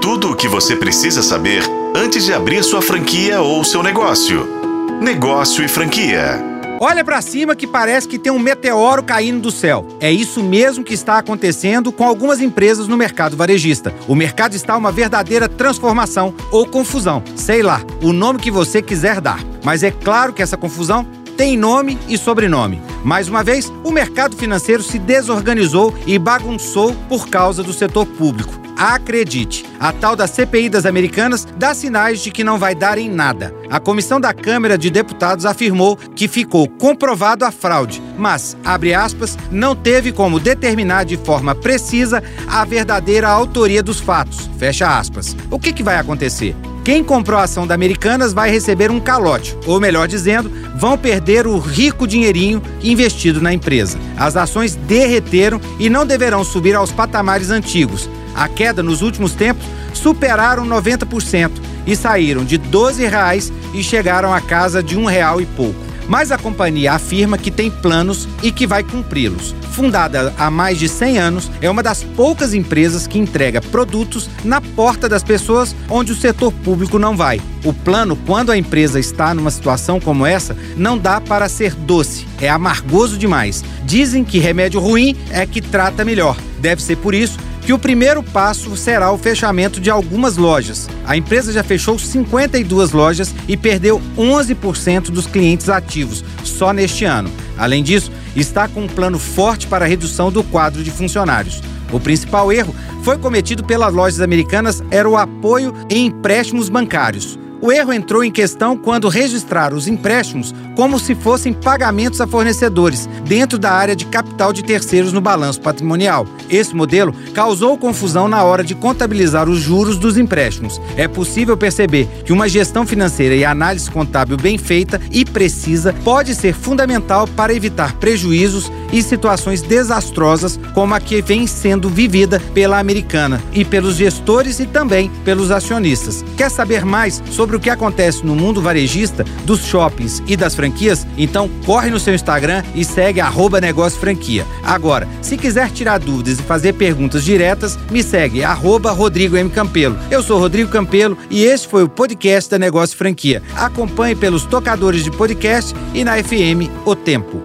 Tudo o que você precisa saber antes de abrir sua franquia ou seu negócio. Negócio e franquia. Olha para cima que parece que tem um meteoro caindo do céu. É isso mesmo que está acontecendo com algumas empresas no mercado varejista. O mercado está uma verdadeira transformação ou confusão, sei lá, o nome que você quiser dar. Mas é claro que essa confusão tem nome e sobrenome. Mais uma vez, o mercado financeiro se desorganizou e bagunçou por causa do setor público. Acredite, a tal da CPI das Americanas dá sinais de que não vai dar em nada. A comissão da Câmara de Deputados afirmou que ficou comprovado a fraude, mas, abre aspas, não teve como determinar de forma precisa a verdadeira autoria dos fatos. Fecha aspas. O que, que vai acontecer? Quem comprou a ação da Americanas vai receber um calote, ou melhor dizendo, vão perder o rico dinheirinho investido na empresa. As ações derreteram e não deverão subir aos patamares antigos. A queda nos últimos tempos superaram 90% e saíram de 12 reais e chegaram à casa de um real e pouco. Mas a companhia afirma que tem planos e que vai cumpri-los. Fundada há mais de 100 anos, é uma das poucas empresas que entrega produtos na porta das pessoas onde o setor público não vai. O plano, quando a empresa está numa situação como essa, não dá para ser doce, é amargoso demais. Dizem que remédio ruim é que trata melhor. Deve ser por isso que o primeiro passo será o fechamento de algumas lojas. A empresa já fechou 52 lojas e perdeu 11% dos clientes ativos só neste ano. Além disso, está com um plano forte para a redução do quadro de funcionários. O principal erro foi cometido pelas lojas americanas era o apoio em empréstimos bancários. O erro entrou em questão quando registraram os empréstimos como se fossem pagamentos a fornecedores, dentro da área de capital de terceiros no balanço patrimonial. Esse modelo causou confusão na hora de contabilizar os juros dos empréstimos. É possível perceber que uma gestão financeira e análise contábil bem feita e precisa pode ser fundamental para evitar prejuízos e situações desastrosas como a que vem sendo vivida pela americana e pelos gestores e também pelos acionistas. Quer saber mais sobre sobre o que acontece no mundo varejista, dos shoppings e das franquias, então corre no seu Instagram e segue arroba negócio franquia. Agora, se quiser tirar dúvidas e fazer perguntas diretas, me segue arroba Rodrigo M. Campelo. Eu sou Rodrigo Campelo e este foi o podcast da Negócio Franquia. Acompanhe pelos tocadores de podcast e na FM O Tempo.